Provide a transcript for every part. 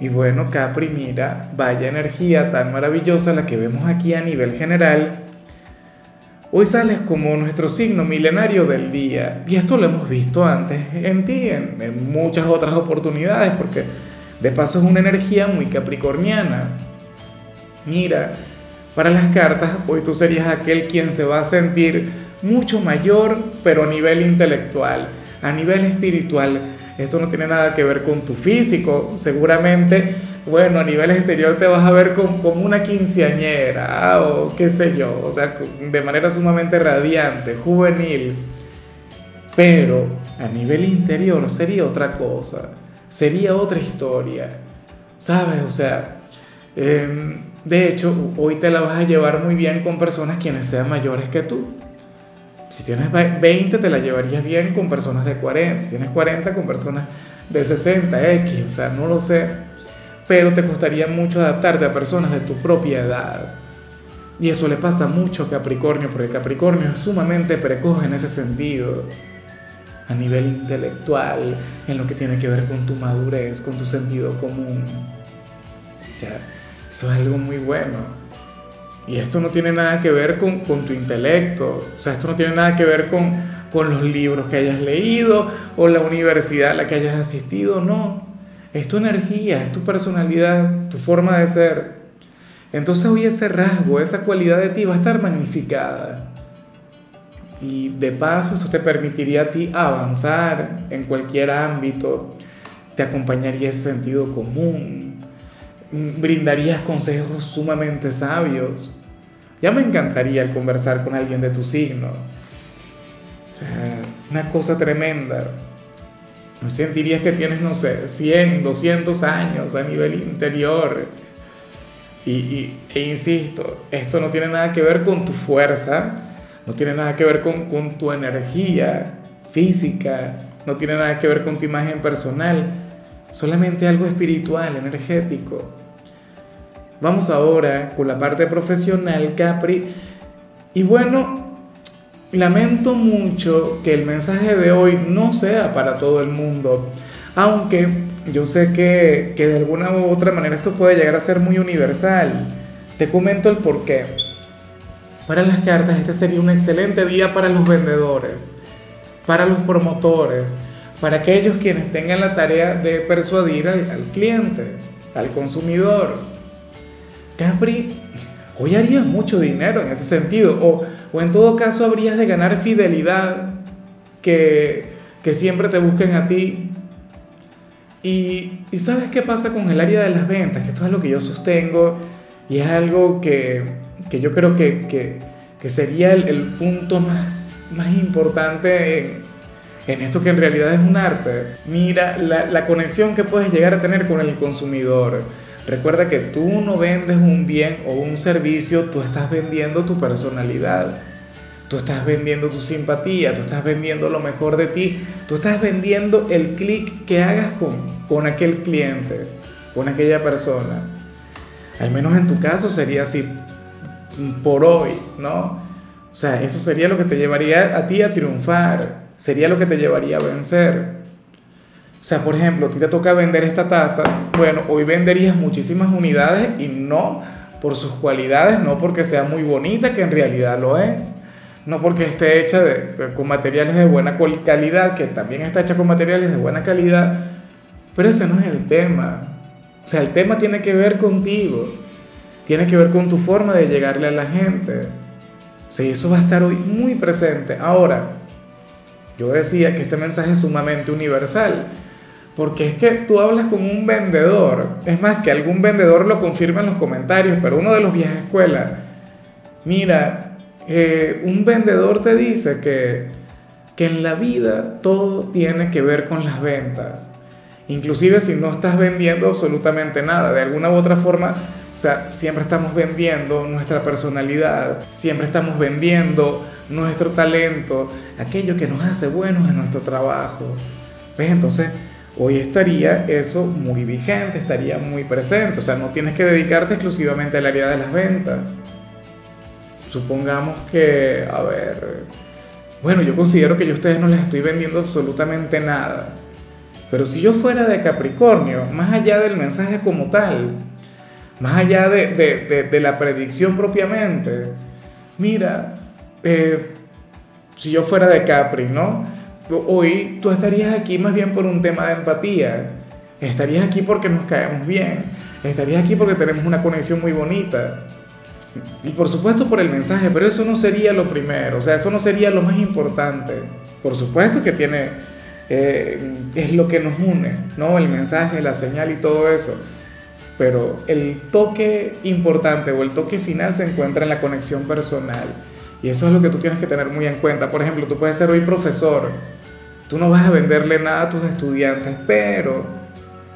Y bueno, Capri, mira, vaya energía tan maravillosa la que vemos aquí a nivel general. Hoy sales como nuestro signo milenario del día. Y esto lo hemos visto antes en ti, en, muchas otras oportunidades, porque de paso es una energía muy capricorniana. Mira, para las cartas, hoy tú serías aquel quien se va a sentir mucho mayor, pero a nivel intelectual, a nivel espiritual esto no tiene nada que ver con tu físico. Seguramente, bueno, a nivel exterior te vas a ver como, una quinceañera o qué sé yo, o sea, de manera sumamente radiante, juvenil. Pero a nivel interior sería otra cosa, sería otra historia, ¿sabes? O sea, em, de hecho, hoy te la vas a llevar muy bien con personas quienes sean mayores que tú. Si tienes 20 te la llevarías bien con personas de 40, si tienes 40 con personas de 60, X, o sea, no lo sé, pero te costaría mucho adaptarte a personas de tu propia edad. Y eso le pasa mucho a Capricornio, porque Capricornio es sumamente precoz en ese sentido, a nivel intelectual, en lo que tiene que ver con tu madurez, con tu sentido común. O sea, eso es algo muy bueno. Y esto no tiene nada que ver con, tu intelecto, o sea, esto no tiene nada que ver con, con los libros que hayas leído o la universidad a la que hayas asistido, no. Es tu energía, es tu personalidad, tu forma de ser. Entonces hoy ese rasgo, esa cualidad de ti va a estar magnificada. Y de paso esto te permitiría a ti avanzar en cualquier ámbito, te acompañaría ese sentido común, brindarías consejos sumamente sabios. Ya me encantaría el conversar con alguien de tu signo. O sea, una cosa tremenda. No sentirías que tienes, no sé, 100, 200 años a nivel interior. Y, e insisto, esto no tiene nada que ver con tu fuerza, no tiene nada que ver con, con tu energía física, no tiene nada que ver con tu imagen personal, solamente algo espiritual, energético. Vamos ahora con la parte profesional, Capri. Y bueno, lamento mucho que el mensaje de hoy no sea para todo el mundo, aunque yo sé que, que de alguna u otra manera esto puede llegar a ser muy universal. Te comento el por qué. Para las cartas, este sería un excelente día para los vendedores, para los promotores, para aquellos quienes tengan la tarea de persuadir al, al cliente, al consumidor. Capri, hoy harías mucho dinero en ese sentido, o, o en todo caso habrías de ganar fidelidad, que, que siempre te busquen a ti. Y, y, sabes qué pasa con el área de las ventas, que esto es lo que yo sostengo y es algo que, que yo creo que, que, que sería el, el, punto más, más importante en, esto que en realidad es un arte. Mira la, la conexión que puedes llegar a tener con el consumidor Recuerda que tú no vendes un bien o un servicio, tú estás vendiendo tu personalidad. Tú estás vendiendo tu simpatía, tú estás vendiendo lo mejor de ti, tú estás vendiendo el clic que hagas con, con aquel cliente, con aquella persona. Al menos en tu caso sería así por hoy, ¿no? O sea, eso sería lo que te llevaría a ti a triunfar, sería lo que te llevaría a vencer. O sea, por ejemplo, a ti te toca vender esta taza, bueno, hoy venderías muchísimas unidades y no por sus cualidades, no porque sea muy bonita, que en realidad lo es, no porque esté hecha de, con materiales de buena calidad, que también está hecha con materiales de buena calidad, pero ese no es el tema. O sea, el tema tiene que ver contigo, tiene que ver con tu forma de llegarle a la gente. O sea, eso va a estar hoy muy presente. Ahora, yo decía que este mensaje es sumamente universal porque es que tú hablas con un vendedor, es más que algún vendedor lo confirma en los comentarios, pero uno de los viejas escuelas, mira, eh, un vendedor te dice que, que en la vida todo tiene que ver con las ventas. Inclusive si no estás vendiendo absolutamente nada, de alguna u otra forma O sea, siempre estamos vendiendo nuestra personalidad, siempre estamos vendiendo nuestro talento, aquello que nos hace buenos en nuestro trabajo. ¿Ves? Entonces, hoy estaría eso muy vigente, estaría muy presente. O sea, no tienes que dedicarte exclusivamente al área de las ventas. Supongamos que, a ver, bueno, yo considero que yo a ustedes no les estoy vendiendo absolutamente nada. Pero si yo fuera de Capricornio, más allá del mensaje como tal, más allá de, la predicción propiamente, mira, eh, si yo fuera de Capri, ¿no? Hoy tú estarías aquí más bien por un tema de empatía, estarías aquí porque nos caemos bien, estarías aquí porque tenemos una conexión muy bonita. Y por supuesto por el mensaje, pero eso no sería lo primero, o sea, eso no sería lo más importante. Por supuesto que tiene, eh, es lo que nos une, ¿no? El mensaje, la señal y todo eso pero el toque importante o el toque final se encuentra en la conexión personal. Y eso es lo que tú tienes que tener muy en cuenta. Por ejemplo, tú puedes ser hoy profesor, tú no vas a venderle nada a tus estudiantes, pero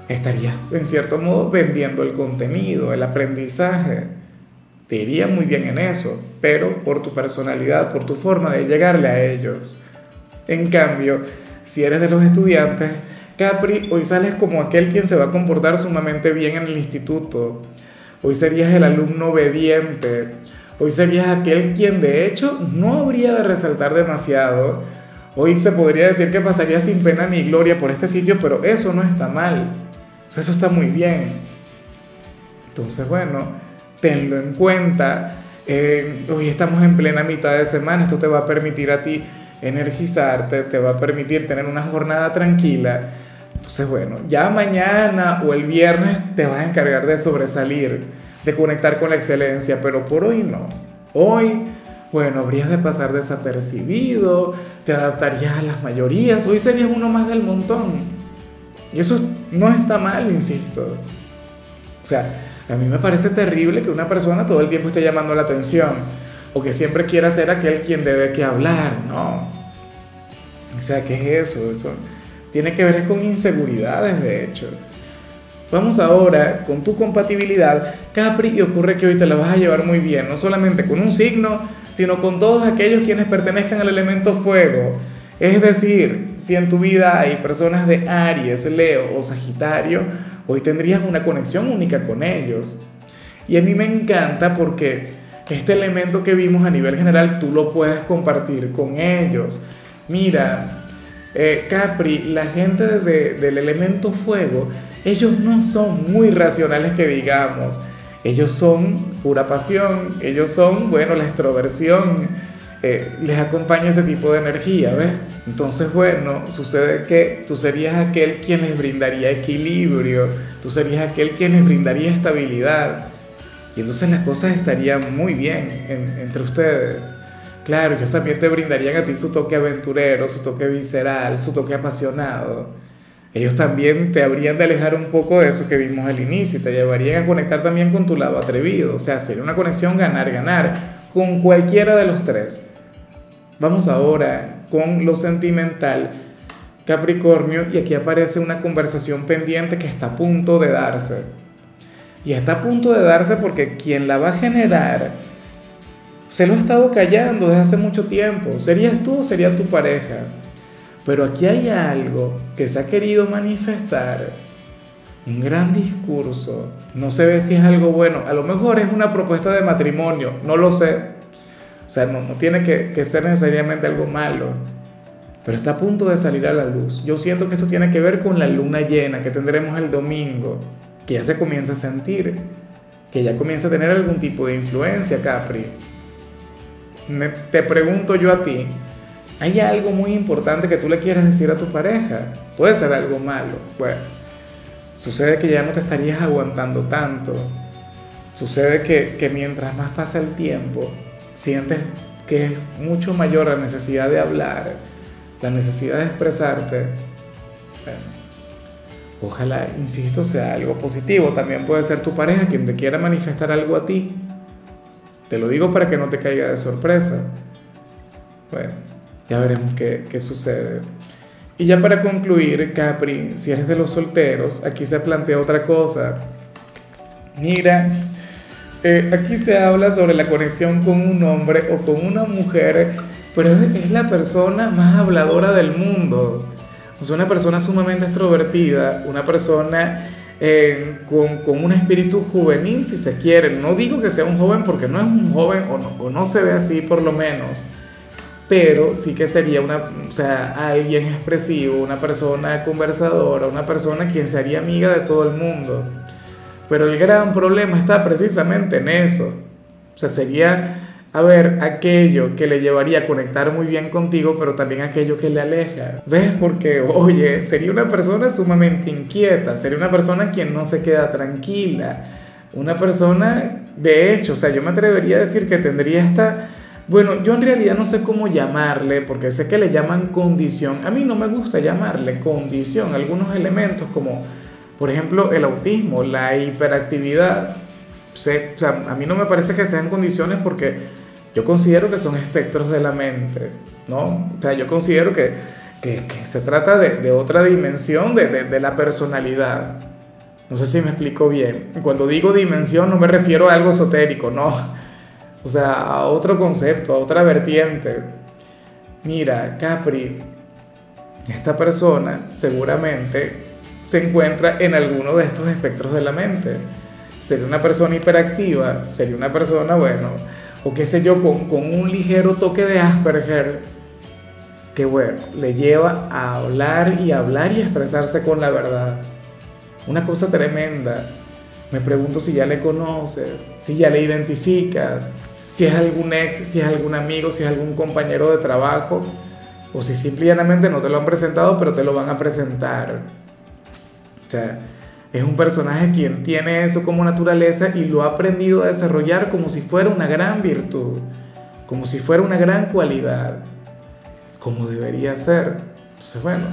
estarías en cierto modo vendiendo el contenido, el aprendizaje. Te iría muy bien en eso, pero por tu personalidad, por tu forma de llegarle a ellos. En cambio, si eres de los estudiantes, Capri, hoy sales como aquel quien se va a comportar sumamente bien en el instituto. Hoy serías el alumno obediente. Hoy serías aquel quien de hecho no habría de resaltar demasiado. Hoy se podría decir que pasaría sin pena ni gloria por este sitio, pero eso no está mal. eso está muy bien. Entonces, bueno, tenlo en cuenta. Eh, hoy estamos en plena mitad de semana. Esto te va a permitir a ti energizarte, te va a permitir tener una jornada tranquila. Entonces, bueno, ya mañana o el viernes te vas a encargar de sobresalir, de conectar con la excelencia, pero por hoy no. Hoy, bueno, habrías de pasar desapercibido, te adaptarías a las mayorías, hoy serías uno más del montón. Y eso no está mal, insisto. O sea, a mí me parece terrible que una persona todo el tiempo esté llamando la atención o que siempre quiera ser aquel quien debe que hablar, ¿no? O sea, ¿qué es eso? Eso tiene que ver con inseguridades, de hecho. Vamos ahora con tu compatibilidad, Capri, y ocurre que hoy te la vas a llevar muy bien, no solamente con un signo, sino con todos aquellos quienes pertenezcan al elemento fuego. Es decir, si en tu vida hay personas de Aries, Leo o Sagitario, hoy tendrías una conexión única con ellos. Y a mí me encanta porque este elemento que vimos a nivel general tú lo puedes compartir con ellos. Mira, eh, Capri, la gente del elemento fuego, ellos no son muy racionales que digamos. Ellos son pura pasión, ellos son, bueno, la extroversión, eh, les acompaña ese tipo de energía, ¿ves? Entonces, bueno, sucede que tú serías aquel quien les brindaría equilibrio, tú serías aquel quien les brindaría estabilidad. Y entonces las cosas estarían muy bien entre ustedes. Claro, ellos también te brindarían a ti su toque aventurero, su toque visceral, su toque apasionado. Ellos también te habrían de alejar un poco de eso que vimos al inicio y te llevarían a conectar también con tu lado atrevido. O sea, sería una conexión ganar-ganar con cualquiera de los tres. Vamos ahora con lo sentimental. Capricornio, y aquí aparece una conversación pendiente que está a punto de darse. Y está a punto de darse porque quien la va a generar se lo ha estado callando desde hace mucho tiempo. ¿Serías tú o sería tu pareja? Pero aquí hay algo que se ha querido manifestar. Un gran discurso. No se ve si es algo bueno. A lo mejor es una propuesta de matrimonio. No lo sé. O sea, no, tiene que, que ser necesariamente algo malo. Pero está a punto de salir a la luz. Yo siento que esto tiene que ver con la luna llena que tendremos el domingo. Que ya se comienza a sentir. Que ya comienza a tener algún tipo de influencia, Capri te pregunto yo a ti, ¿hay algo muy importante que tú le quieras decir a tu pareja? Puede ser algo malo. Bueno, sucede que ya no te estarías aguantando tanto. Sucede que, que mientras más pasa el tiempo, sientes que es mucho mayor la necesidad de hablar, la necesidad de expresarte. ojalá, insisto, sea algo positivo. También puede ser tu pareja quien te quiera manifestar algo a ti te lo digo para que no te caiga de sorpresa. Bueno, ya veremos qué, qué sucede. Y ya para concluir, Capri, si eres de los solteros, aquí se plantea otra cosa. Mira, eh, aquí se habla sobre la conexión con un hombre o con una mujer, pero es la persona más habladora del mundo. O sea, una persona sumamente extrovertida, una persona eh, con, con, un espíritu juvenil, si se quiere. No digo que sea un joven porque no es un joven o no, o no se ve así por lo menos, pero sí que sería una, o sea, alguien expresivo, una persona conversadora, una persona quien sería amiga de todo el mundo. Pero el gran problema está precisamente en eso. O sea, sería, a ver, aquello que le llevaría a conectar muy bien contigo, pero también aquello que le aleja. ¿Ves? Porque, oye, sería una persona sumamente inquieta, sería una persona quien no se queda tranquila. Una persona, de hecho, o sea, yo me atrevería a decir que tendría esta... Bueno, yo en realidad no sé cómo llamarle, porque sé que le llaman condición. A mí no me gusta llamarle condición, algunos elementos como por ejemplo, el autismo, la hiperactividad, o sea, a mí no me parece que sean condiciones porque yo considero que son espectros de la mente, ¿no? O sea, yo considero que, que, se trata de, de, otra dimensión de, de, de la personalidad. No sé si me explico bien. Cuando digo dimensión no me refiero a algo esotérico, no. O sea, a otro concepto, a otra vertiente. Mira, Capri, esta persona seguramente se encuentra en alguno de estos espectros de la mente. Sería una persona hiperactiva, sería una persona, bueno, o qué sé yo, con, con un ligero toque de Asperger, que bueno, le lleva a hablar y hablar y expresarse con la verdad. Una cosa tremenda. Me pregunto si ya le conoces, si ya le identificas, si es algún ex, si es algún amigo, si es algún compañero de trabajo, o si simplemente no te lo han presentado, pero te lo van a presentar sea, es un personaje quien tiene eso como naturaleza y lo ha aprendido a desarrollar como si fuera una gran virtud, como si fuera una gran cualidad, como debería ser. Entonces, bueno,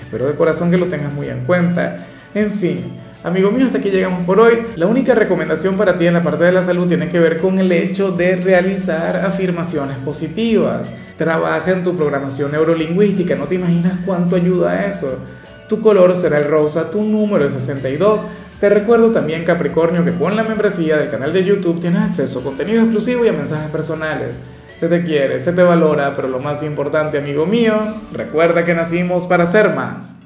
espero de corazón que lo tengas muy en cuenta. En fin, amigo mío, hasta aquí llegamos por hoy. La única recomendación para ti en la parte de la salud tiene que ver con el hecho de realizar afirmaciones positivas. Trabaja en tu programación neurolingüística, no te imaginas cuánto ayuda eso tu color será el rosa, tu número es 62. Te recuerdo también, Capricornio, que con la membresía del canal de YouTube tienes acceso a contenido exclusivo y a mensajes personales. Se te quiere, se te valora, pero lo más importante, amigo mío, recuerda que nacimos para ser más.